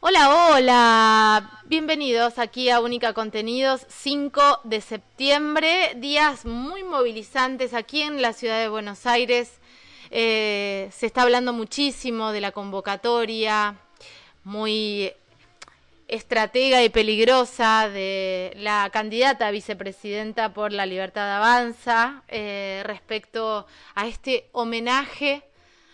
Hola, hola. Bienvenidos aquí a Única Contenidos, 5 de septiembre, días muy movilizantes aquí en la ciudad de Buenos Aires. Eh, se está hablando muchísimo de la convocatoria, muy estratega y peligrosa de la candidata a vicepresidenta por la Libertad Avanza eh, respecto a este homenaje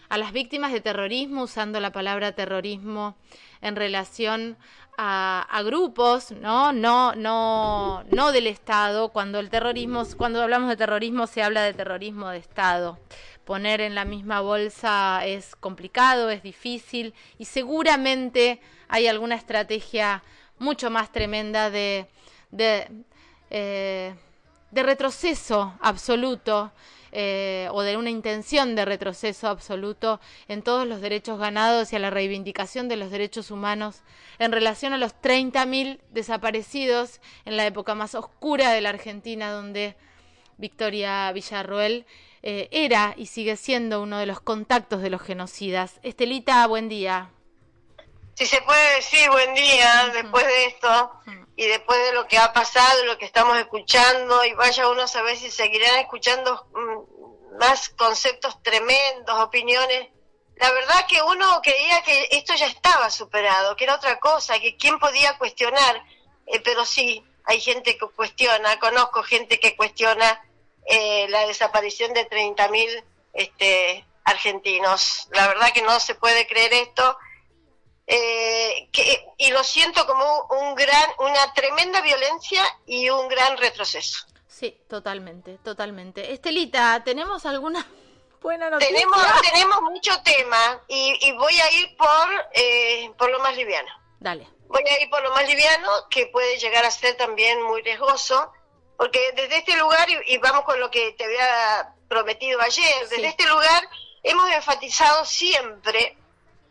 a las víctimas de terrorismo, usando la palabra terrorismo en relación a, grupos, ¿no? No, no, no del Estado. Cuando el terrorismo, cuando hablamos de terrorismo, se habla de terrorismo de Estado. Poner en la misma bolsa es complicado, es difícil y seguramente hay alguna estrategia mucho más tremenda de, de, eh, de retroceso absoluto eh, o de una intención de retroceso absoluto en todos los derechos ganados y a la reivindicación de los derechos humanos en relación a los 30.000 desaparecidos en la época más oscura de la Argentina, donde Victoria Villarroel eh, era y sigue siendo uno de los contactos de los genocidas. Estelita, buen día. Si se puede decir buen día después de esto y después de lo que ha pasado, lo que estamos escuchando, y vaya uno a saber si seguirán escuchando más conceptos tremendos, opiniones. La verdad que uno creía que esto ya estaba superado, que era otra cosa, que quién podía cuestionar, eh, pero sí, hay gente que cuestiona, conozco gente que cuestiona eh, la desaparición de 30.000 este, argentinos. La verdad que no se puede creer esto eh, que, y lo siento como un gran, una tremenda violencia y un gran retroceso. Sí, totalmente, totalmente. Estelita, ¿tenemos alguna buena noticia? Tenemos, tenemos mucho tema y, y voy a ir por, eh, por lo más liviano. Dale. Voy a ir por lo más liviano, que puede llegar a ser también muy riesgoso, porque desde este lugar, y, y vamos con lo que te había prometido ayer, desde Sí. este lugar hemos enfatizado siempre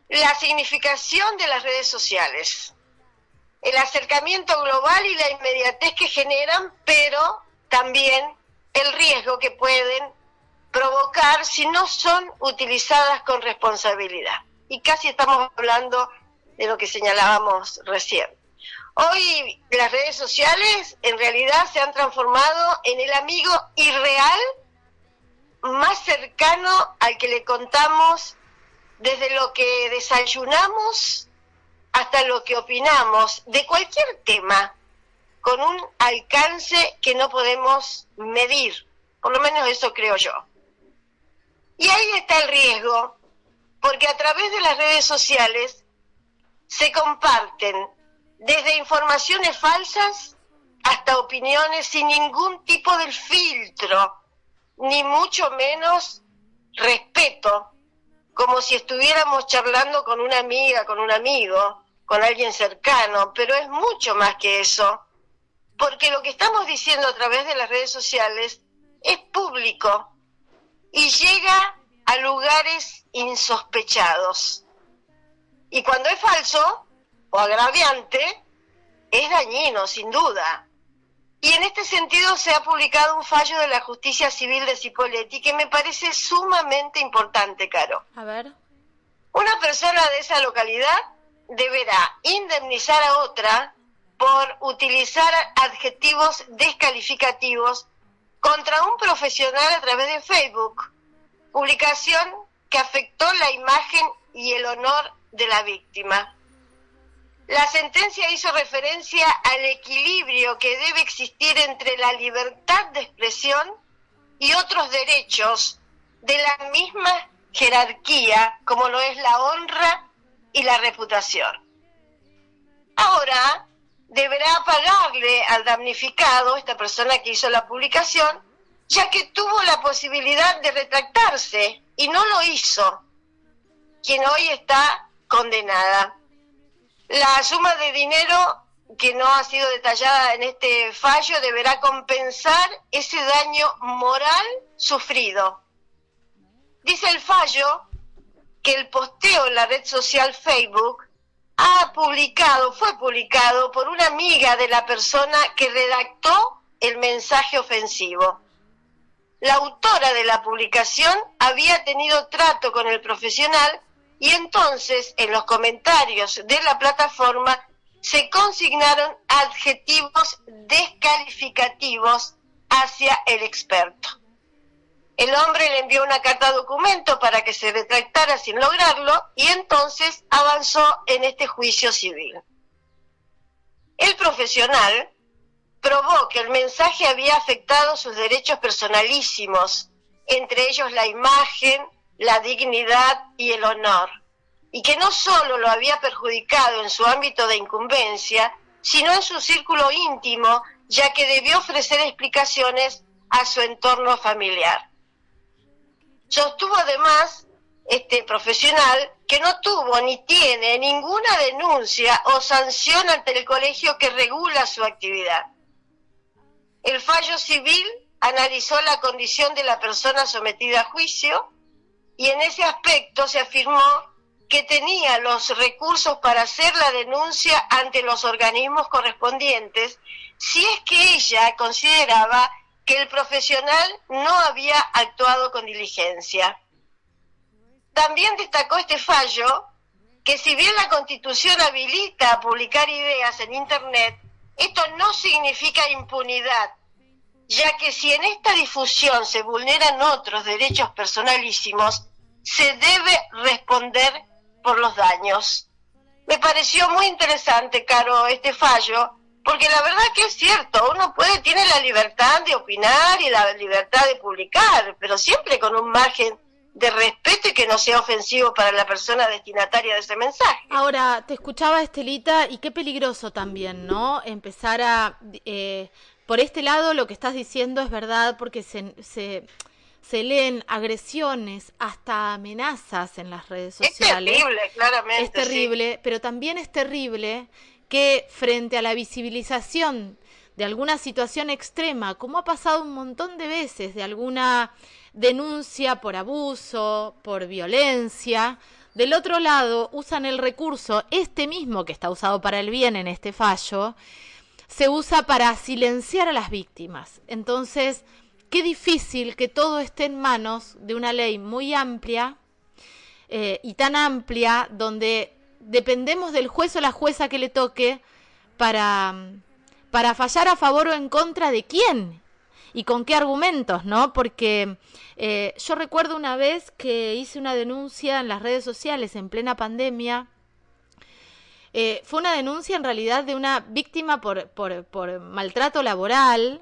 la significación de las redes sociales, el acercamiento global y la inmediatez que generan, pero también el riesgo que pueden provocar si no son utilizadas con responsabilidad. Y casi estamos hablando de lo que señalábamos recién. Hoy las redes sociales en realidad se han transformado en el amigo irreal más cercano al que le contamos desde lo que desayunamos hasta lo que opinamos de cualquier tema con un alcance que no podemos medir, por lo menos eso creo yo. Y ahí está el riesgo, porque a través de las redes sociales se comparten desde informaciones falsas hasta opiniones sin ningún tipo de filtro, ni mucho menos respeto como si estuviéramos charlando con una amiga, con un amigo, con alguien cercano, pero es mucho más que eso, porque lo que estamos diciendo a través de las redes sociales es público y llega a lugares insospechados. Y cuando es falso o agraviante, es dañino, sin duda. Y en este sentido se ha publicado un fallo de la justicia civil de Cipolletti que me parece sumamente importante, Caro. A ver. Una persona de esa localidad deberá indemnizar a otra por utilizar adjetivos descalificativos contra un profesional a través de Facebook, publicación que afectó la imagen y el honor de la víctima. La sentencia hizo referencia al equilibrio que debe existir entre la libertad de expresión y otros derechos de la misma jerarquía, como lo es la honra y la reputación. Ahora deberá pagarle al damnificado, esta persona que hizo la publicación, ya que tuvo la posibilidad de retractarse y no lo hizo, quien hoy está condenada. La suma de dinero que no ha sido detallada en este fallo deberá compensar ese daño moral sufrido. Dice el fallo que el posteo en la red social Facebook ha publicado, fue publicado por una amiga de la persona que redactó el mensaje ofensivo. la autora de la publicación había tenido trato con el profesional y entonces en los comentarios de la plataforma se consignaron adjetivos descalificativos hacia el experto. El hombre le envió una carta documento para que se retractara sin lograrlo y entonces avanzó en este juicio civil. El profesional probó que el mensaje había afectado sus derechos personalísimos, entre ellos la imagen, la dignidad y el honor y que no solo lo había perjudicado en su ámbito de incumbencia, sino en su círculo íntimo, ya que debió ofrecer explicaciones a su entorno familiar. Sostuvo además este profesional que no tuvo ni tiene ninguna denuncia o sanción ante el colegio que regula su actividad. El fallo civil analizó la condición de la persona sometida a juicio y en ese aspecto se afirmó que tenía los recursos para hacer la denuncia ante los organismos correspondientes si es que ella consideraba que el profesional no había actuado con diligencia. También destacó este fallo que si bien la Constitución habilita publicar ideas en Internet, esto no significa impunidad, ya que si en esta difusión se vulneran otros derechos personalísimos, se debe responder por los daños. Me pareció muy interesante, Caro, este fallo, porque la verdad que es cierto, uno puede, tiene la libertad de opinar y la libertad de publicar, pero siempre con un margen de respeto y que no sea ofensivo para la persona destinataria de ese mensaje. Ahora, te escuchaba Estelita y qué peligroso también, ¿no? Empezar a... Eh, por este lado lo que estás diciendo es verdad porque se, se se leen agresiones, hasta amenazas en las redes sociales. Es terrible, claramente. Es terrible, pero también es terrible que frente a la visibilización de alguna situación extrema, como ha pasado un montón de veces, de alguna denuncia por abuso, por violencia, del otro lado usan el recurso, este mismo que está usado para el bien en este fallo, se usa para silenciar a las víctimas. Entonces, qué difícil que todo esté en manos de una ley muy amplia eh, y tan amplia donde dependemos del juez o la jueza que le toque para, para fallar a favor o en contra de quién y con qué argumentos, ¿no? Porque eh, yo recuerdo una vez que hice una denuncia en las redes sociales en plena pandemia. Eh, fue una denuncia en realidad de una víctima por, por, maltrato laboral,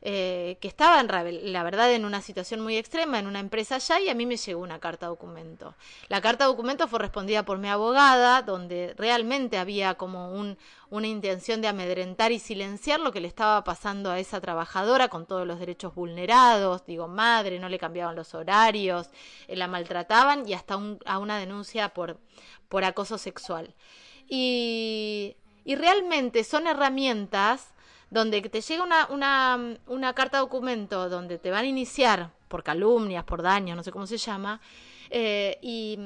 eh, que estaba en, la verdad en una situación muy extrema en una empresa allá y a mí me llegó una carta documento. La carta documento fue respondida por mi abogada, donde realmente había como un, una intención de amedrentar y silenciar lo que le estaba pasando a esa trabajadora con todos los derechos vulnerados, digo, madre, no le cambiaban los horarios, eh, la maltrataban y hasta a una denuncia por, por acoso sexual. Y, y realmente son herramientas donde te llega una, una, una carta documento donde te van a iniciar por calumnias, por daños, no sé cómo se llama, eh, y,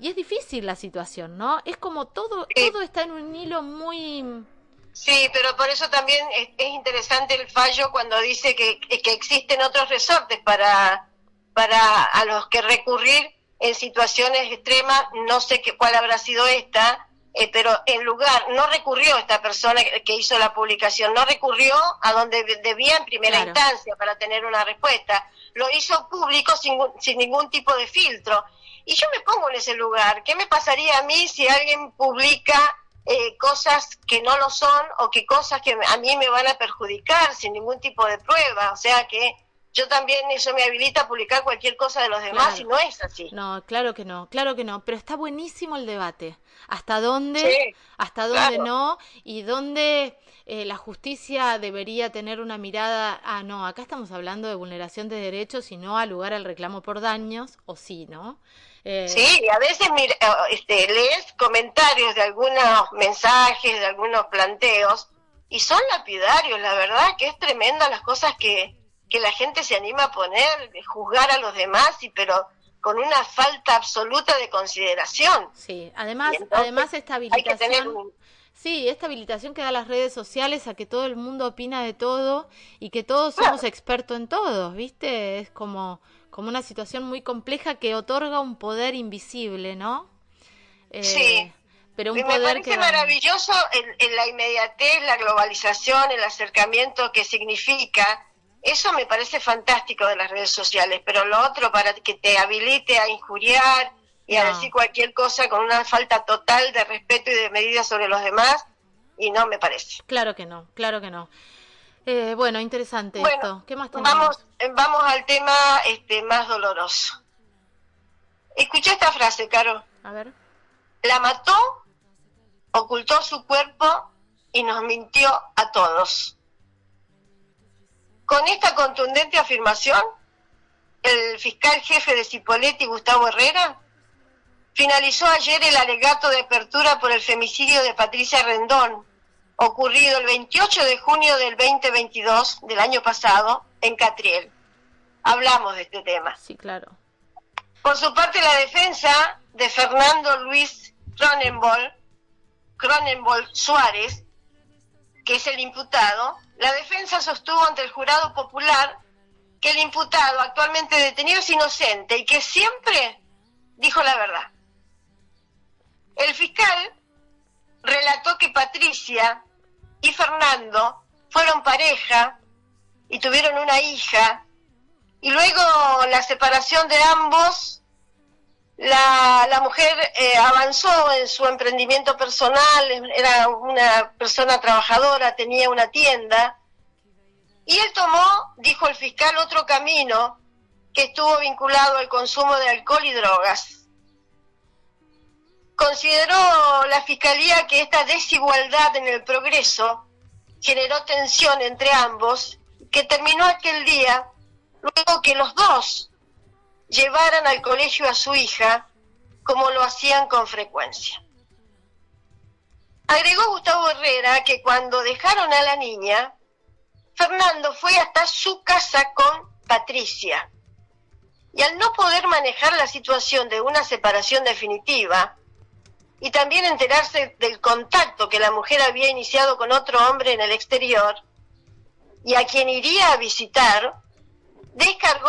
y, es difícil la situación, ¿no? Es como todo, todo está en un hilo muy... Sí, pero por eso también es, interesante el fallo cuando dice que, que, existen otros resortes para, para a los que recurrir en situaciones extremas, no sé qué, cuál habrá sido esta, eh, pero en lugar, no recurrió esta persona que hizo la publicación, no recurrió a donde debía en primera instancia para tener una respuesta, lo hizo público sin, sin ningún tipo de filtro. Y yo me pongo en ese lugar, ¿qué me pasaría a mí si alguien publica eh, cosas que no lo son o que cosas que a mí me van a perjudicar sin ningún tipo de prueba? O sea que yo también eso me habilita a publicar cualquier cosa de los demás y no es así. No, claro que no, claro que no, pero está buenísimo el debate. ¿Hasta dónde? ¿Hasta dónde no? ¿Y dónde eh, la justicia debería tener una mirada? Ah, no, acá estamos hablando de vulneración de derechos y no al lugar al reclamo por daños, o sí, ¿no? Eh... Sí, a veces mira, eh, este, lees comentarios de algunos mensajes, de algunos planteos, y son lapidarios, la verdad que es tremenda las cosas que, que la gente se anima a poner, de juzgar a los demás, y pero con una falta absoluta de consideración. Sí, además, además esta habilitación, Sí, esta habilitación que da las redes sociales a que todo el mundo opina de todo y que todos somos expertos en todo, ¿viste? Es como, como una situación muy compleja que otorga un poder invisible, ¿no? Eh, sí. Pero un me parece maravilloso en, la inmediatez, la globalización, el acercamiento que significa. Eso me parece fantástico de las redes sociales, pero lo otro para que te habilite a injuriar, y a decir cualquier cosa con una falta total de respeto y de medida sobre los demás y no me parece. Claro que no, claro que no. Eh, bueno, interesante esto. ¿Qué más tenemos? Vamos, eh, vamos al tema este más doloroso. Escucha esta frase, Caro. A ver. La mató, ocultó su cuerpo y nos mintió a todos. Con esta contundente afirmación, el fiscal jefe de Cipoletti, Gustavo Herrera, finalizó ayer el alegato de apertura por el femicidio de Patricia Rendón, ocurrido el 28 de junio del 2022 del año pasado en Catriel. Hablamos de este tema. Sí, claro. Por su parte, la defensa de Fernando Luis Cronenbol, Cronenbol Suárez, que es el imputado, la defensa sostuvo ante el jurado popular que el imputado actualmente detenido es inocente y que siempre dijo la verdad. El fiscal relató que Patricia y Fernando fueron pareja y tuvieron una hija, y luego la separación de ambos, la, mujer eh, avanzó en su emprendimiento personal, era una persona trabajadora, tenía una tienda, y él tomó, dijo el fiscal, otro camino que estuvo vinculado al consumo de alcohol y drogas. Consideró la Fiscalía que esta desigualdad en el progreso generó tensión entre ambos, que terminó aquel día luego que los dos llevaran al colegio a su hija, como lo hacían con frecuencia. Agregó Gustavo Herrera que cuando dejaron a la niña, Fernando fue hasta su casa con Patricia. Y al no poder manejar la situación de una separación definitiva, y también enterarse del contacto que la mujer había iniciado con otro hombre en el exterior y a quien iría a visitar,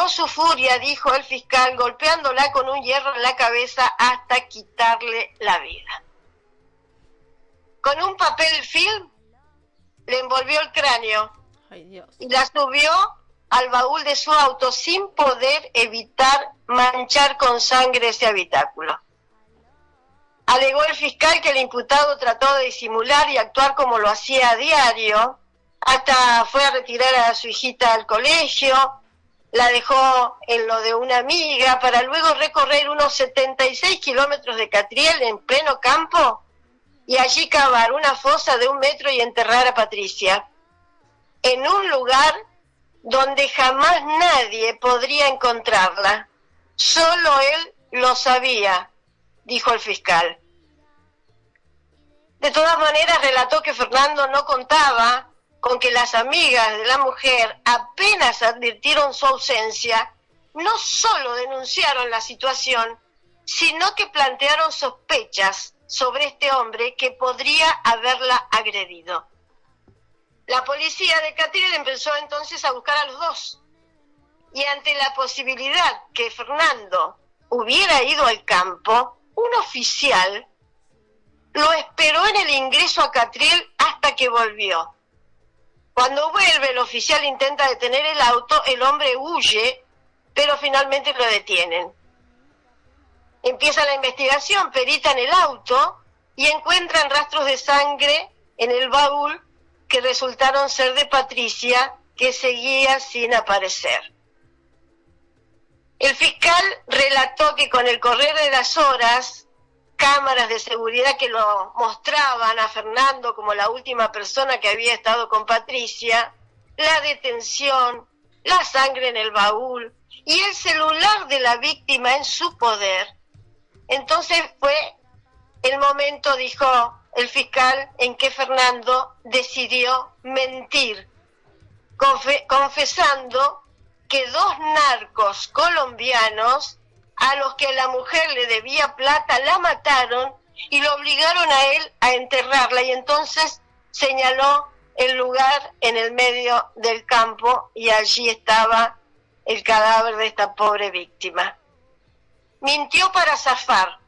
su furia, dijo el fiscal, golpeándola con un hierro en la cabeza hasta quitarle la vida. Con un papel film le envolvió el cráneo y la subió al baúl de su auto sin poder evitar manchar con sangre ese habitáculo. Alegó el fiscal que el imputado trató de disimular y actuar como lo hacía a diario, hasta fue a retirar a su hijita al colegio, la dejó en lo de una amiga para luego recorrer unos 76 kilómetros de Catriel en pleno campo y allí cavar una fosa de un metro y enterrar a Patricia, en un lugar donde jamás nadie podría encontrarla. Solo él lo sabía dijo el fiscal. De todas maneras, relató que Fernando no contaba con que las amigas de la mujer apenas advirtieron su ausencia, no solo denunciaron la situación, sino que plantearon sospechas sobre este hombre que podría haberla agredido. La policía de Catil empezó entonces a buscar a los dos. Y ante la posibilidad que Fernando hubiera ido al campo, un oficial lo esperó en el ingreso a Catriel hasta que volvió. Cuando vuelve, el oficial intenta detener el auto, el hombre huye, pero finalmente lo detienen. Empieza la investigación, peritan el auto y encuentran rastros de sangre en el baúl que resultaron ser de Patricia, que seguía sin aparecer. El fiscal relató que con el correr de las horas, cámaras de seguridad que lo mostraban a Fernando como la última persona que había estado con Patricia, la detención, la sangre en el baúl y el celular de la víctima en su poder. Entonces fue el momento, dijo el fiscal, en que Fernando decidió mentir, confesando que dos narcos colombianos a los que la mujer le debía plata la mataron y lo obligaron a él a enterrarla y entonces señaló el lugar en el medio del campo y allí estaba el cadáver de esta pobre víctima. Mintió para zafar,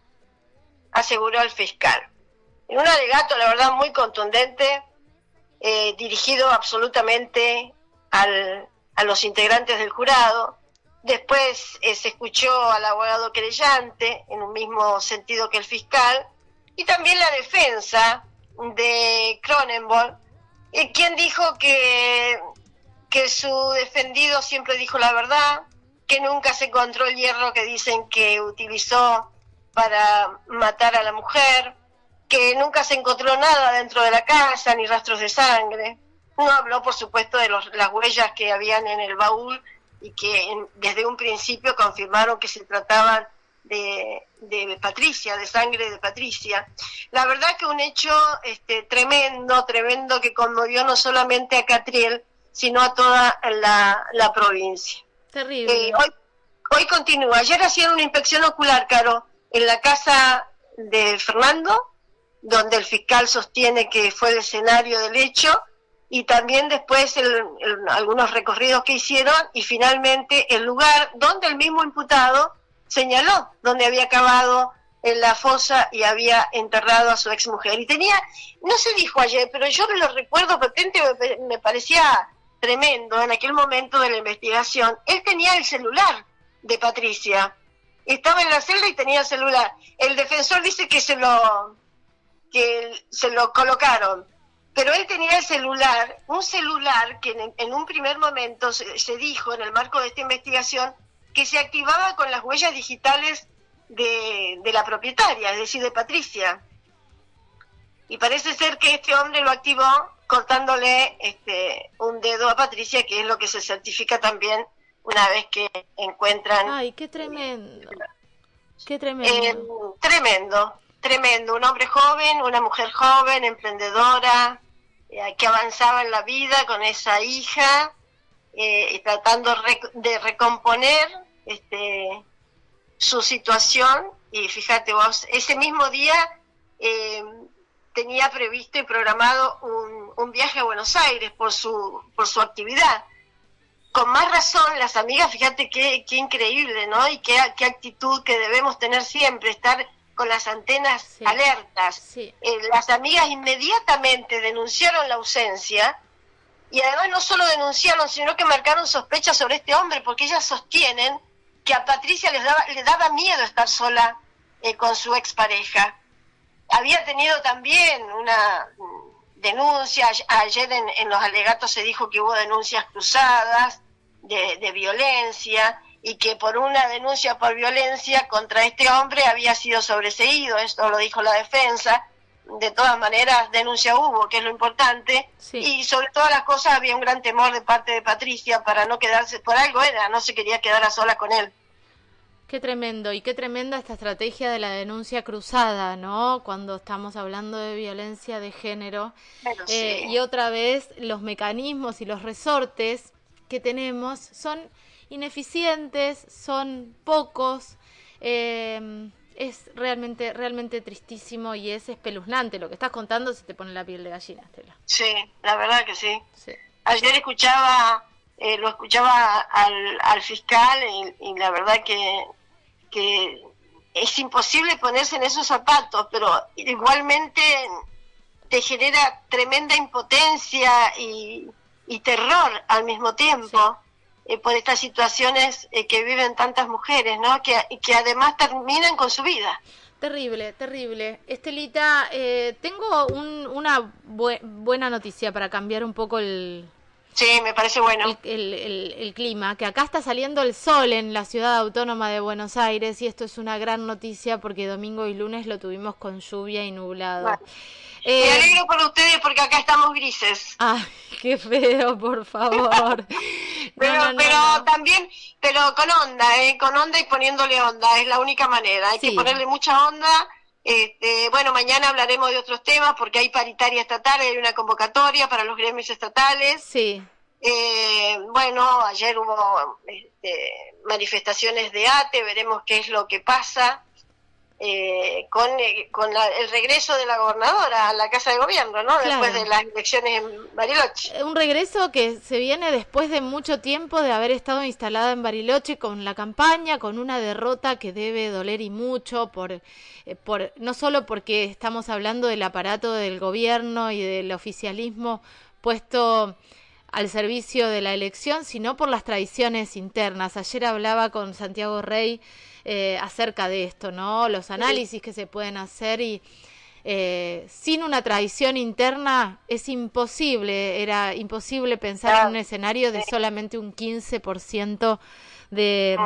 aseguró el fiscal. En un alegato, la verdad, muy contundente, eh, dirigido absolutamente a los integrantes del jurado. Después eh, se escuchó al abogado querellante, en un mismo sentido que el fiscal, y también la defensa de Cronenberg, eh, quien dijo que, que su defendido siempre dijo la verdad, que nunca se encontró el hierro que dicen que utilizó para matar a la mujer, que nunca se encontró nada dentro de la casa, ni rastros de sangre. No habló, por supuesto, de las huellas que habían en el baúl y que desde un principio confirmaron que se trataban de, Patricia, de sangre de Patricia. La verdad que un hecho este, tremendo, tremendo que conmovió no solamente a Catriel, sino a toda la, provincia. Terrible. Eh, hoy, hoy continúa. Ayer hacían una inspección ocular, Caro, en la casa de Fernando, donde el fiscal sostiene que fue el escenario del hecho, y también después algunos recorridos que hicieron, y finalmente el lugar donde el mismo imputado señaló, donde había acabado en la fosa y había enterrado a su exmujer. Y tenía, no se dijo ayer, pero yo me lo recuerdo patente, me parecía tremendo en aquel momento de la investigación, él tenía el celular de Patricia. Estaba en la celda y tenía el celular. El defensor dice que se lo que se lo colocaron, pero él tenía el celular, un celular que en, un primer momento se, dijo en el marco de esta investigación que se activaba con las huellas digitales de, de la propietaria, es decir, de Patricia. Y parece ser que este hombre lo activó cortándole este, un dedo a Patricia, que es lo que se certifica también una vez que encuentran... Ay, qué tremendo. Qué tremendo. Eh, tremendo tremendo, un hombre joven, una mujer joven, emprendedora, eh, que avanzaba en la vida con esa hija, eh, tratando de recomponer este, su situación. Y fíjate vos, ese mismo día eh, tenía previsto y programado un, un, viaje a Buenos Aires por su, por su actividad. Con más razón, las amigas, fíjate qué, qué increíble, ¿no? Y qué, qué actitud que debemos tener siempre, estar con las antenas alertas. Eh, las amigas inmediatamente denunciaron la ausencia y además no solo denunciaron, sino que marcaron sospechas sobre este hombre, porque ellas sostienen que a Patricia les daba, le daba miedo estar sola eh, con su expareja. Había tenido también una denuncia, ayer en, los alegatos se dijo que hubo denuncias cruzadas de, de violencia, y que por una denuncia por violencia contra este hombre había sido sobreseído, esto lo dijo la defensa, de todas maneras denuncia hubo, que es lo importante, y sobre todas las cosas había un gran temor de parte de Patricia para no quedarse, por algo era, no se quería quedar a sola con él. Qué tremendo, y qué tremenda esta estrategia de la denuncia cruzada, ¿no? Cuando estamos hablando de violencia de género. Eh, y otra vez, los mecanismos y los resortes que tenemos son ineficientes, son pocos. Eh, es realmente, realmente tristísimo y es espeluznante. Lo que estás contando se te pone la piel de gallina, Estela. Sí, la verdad que sí. Ayer escuchaba, eh, lo escuchaba al, fiscal y, la verdad que, que es imposible ponerse en esos zapatos, pero igualmente te genera tremenda impotencia y, terror al mismo tiempo. Eh, por estas situaciones eh, que viven tantas mujeres, ¿no? Que, que además terminan con su vida. Terrible, terrible. Estelita, eh, tengo una buena noticia para cambiar un poco el... Sí, me parece bueno. El, el, clima, que acá está saliendo el sol en la ciudad autónoma de Buenos Aires y esto es una gran noticia porque domingo y lunes lo tuvimos con lluvia y nublado. Eh, alegro por ustedes porque acá estamos grises. Ay, qué feo, por favor. pero pero también, pero con onda, ¿eh? con onda y poniéndole onda, es la única manera. Hay que ponerle mucha onda. Este, bueno, mañana hablaremos de otros temas porque hay paritaria estatal, hay una convocatoria para los gremios estatales. Sí. Eh, bueno, ayer hubo este, manifestaciones de ATE, veremos qué es lo que pasa. Eh, con, eh, con el regreso de la gobernadora a la Casa de Gobierno, ¿no? Después de las elecciones en Bariloche. Eh, un regreso que se viene después de mucho tiempo de haber estado instalada en Bariloche con la campaña, con una derrota que debe doler y mucho, por, por no solo porque estamos hablando del aparato del gobierno y del oficialismo puesto al servicio de la elección, sino por las tradiciones internas. Ayer hablaba con Santiago Rey eh, acerca de esto, ¿no? Los análisis que se pueden hacer y eh, sin una tradición interna es imposible, era imposible pensar en un escenario de solamente un 15% de,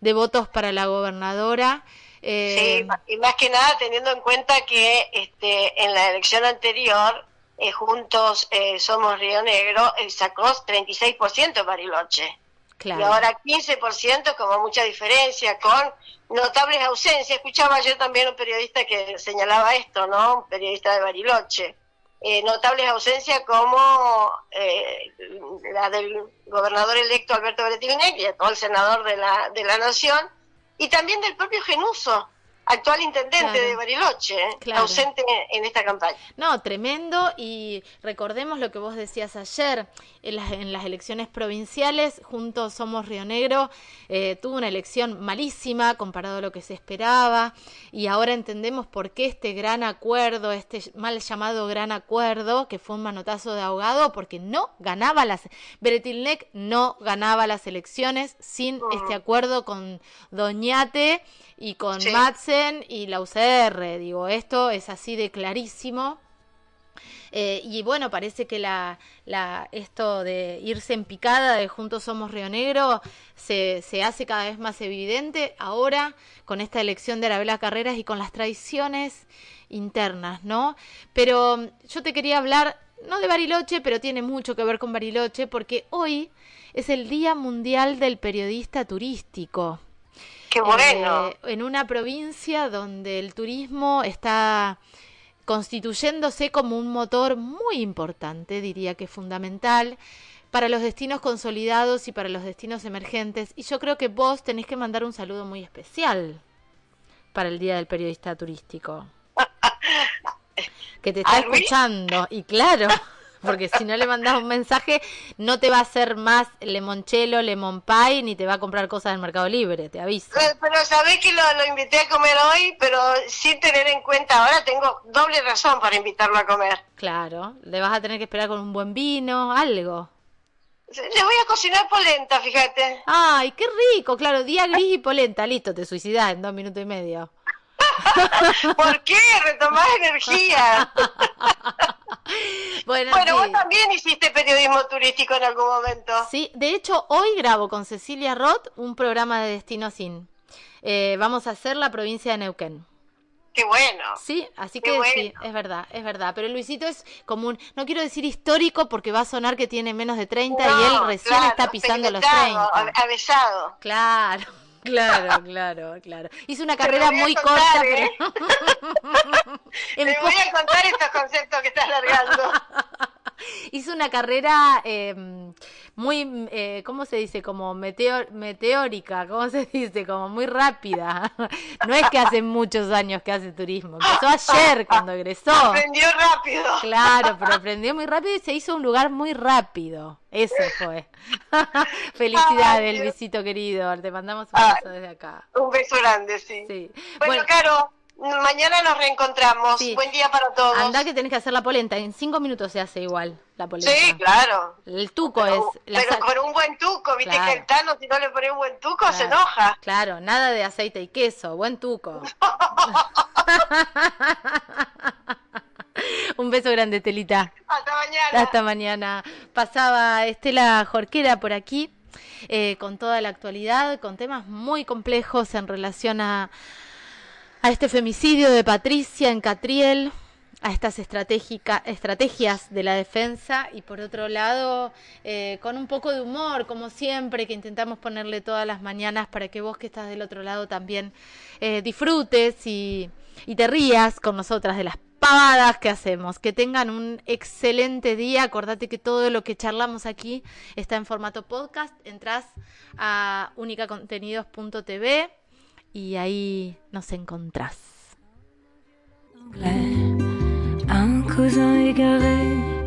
de votos para la gobernadora. Eh, sí, y más que nada teniendo en cuenta que este, en la elección anterior, Juntos Somos Río Negro, sacó 36% Bariloche. Y ahora 15% como mucha diferencia, con notables ausencias. Escuchaba yo también un periodista que señalaba esto, ¿no? Un periodista de Bariloche. Eh, notables ausencias como eh, la del gobernador electo Alberto Bretilnec y el senador de la, de la Nación, y también del propio Genuso, actual intendente de Bariloche, ¿eh? ausente en esta campaña. No, tremendo y recordemos lo que vos decías ayer, en las, en las elecciones provinciales, Juntos Somos Río Negro, eh, tuvo una elección malísima comparado a lo que se esperaba y ahora entendemos por qué este gran acuerdo, este mal llamado gran acuerdo, que fue un manotazo de ahogado, porque no ganaba las... Beretilnec no ganaba las elecciones sin este acuerdo con Doñate y con sí y la UCR. Digo, esto es así de clarísimo. Eh, y bueno, parece que la, esto de irse en picada de Juntos Somos Río Negro se, se hace cada vez más evidente ahora con esta elección de Arabela Carreras y con las tradiciones internas, ¿no? Pero yo te quería hablar, no de Bariloche, pero tiene mucho que ver con Bariloche, porque hoy es el Día Mundial del Periodista Turístico. Qué bueno. Eh, en una provincia donde el turismo está constituyéndose como un motor muy importante, diría que fundamental, para los destinos consolidados y para los destinos emergentes. Y yo creo que vos tenés que mandar un saludo muy especial para el Día del Periodista Turístico. que te está escuchando. Y claro. porque si no le mandas un mensaje no te va a hacer más lemonchelo, lemon pie, ni te va a comprar cosas del Mercado Libre, te aviso. Eh, pero sabés que lo, invité a comer hoy, pero sin tener en cuenta, ahora tengo doble razón para invitarlo a comer. Claro, le vas a tener que esperar con un buen vino, algo. Le voy a cocinar polenta, fíjate. Ay, qué rico, claro, día gris y polenta, listo, te suicidas en dos minutos y medio. ¿Por qué? Retomás energía. bueno, vos también hiciste periodismo turístico en algún momento. Sí, de hecho, hoy grabo con Cecilia Roth un programa de Destino Sin. Eh, vamos a hacer la provincia de Neuquén. Qué bueno. Sí, así que sí, es verdad, es verdad. Pero Luisito es como un, no quiero decir histórico porque va a sonar que tiene menos de 30 y él recién está pisando los 30. Avesado. Claro. Claro, claro, claro. Hizo una carrera muy corta. ¿eh? Te voy a contar estos conceptos que estás largando. Hizo una carrera eh, muy, eh, ¿cómo se dice? Como meteórica, ¿cómo se dice? Como muy rápida. No es que hace muchos años que hace turismo. Empezó ayer cuando egresó. Aprendió rápido. Claro, pero aprendió muy rápido y se hizo un lugar muy rápido. Eso fue. Felicidades, Luisito querido. Te mandamos un beso desde acá. Un beso grande, sí. sí. bueno Caro. Mañana nos reencontramos. Buen día para todos. Anda que tenés que hacer la polenta. En cinco minutos se hace igual la polenta. Sí, claro. El tuco es. pero con un buen tuco. Viste que el Tano, si no le pone un buen tuco, se enoja. Claro, nada de aceite y queso. Buen tuco. un beso grande, Telita. Hasta mañana. Hasta mañana. Pasaba Estela Jorquera por aquí. Eh, con toda la actualidad, con temas muy complejos en relación a, a este femicidio de Patricia en Catriel, a estas estrategias de la defensa y por otro lado eh, con un poco de humor como siempre que intentamos ponerle todas las mañanas para que vos que estás del otro lado también eh, disfrutes y, te rías con nosotras de las pavadas que hacemos. Que tengan un excelente día. Acordate que todo lo que charlamos aquí está en formato podcast. Entrás a unicacontenidos.tv y ahí nos encontrás. Un cousin égaré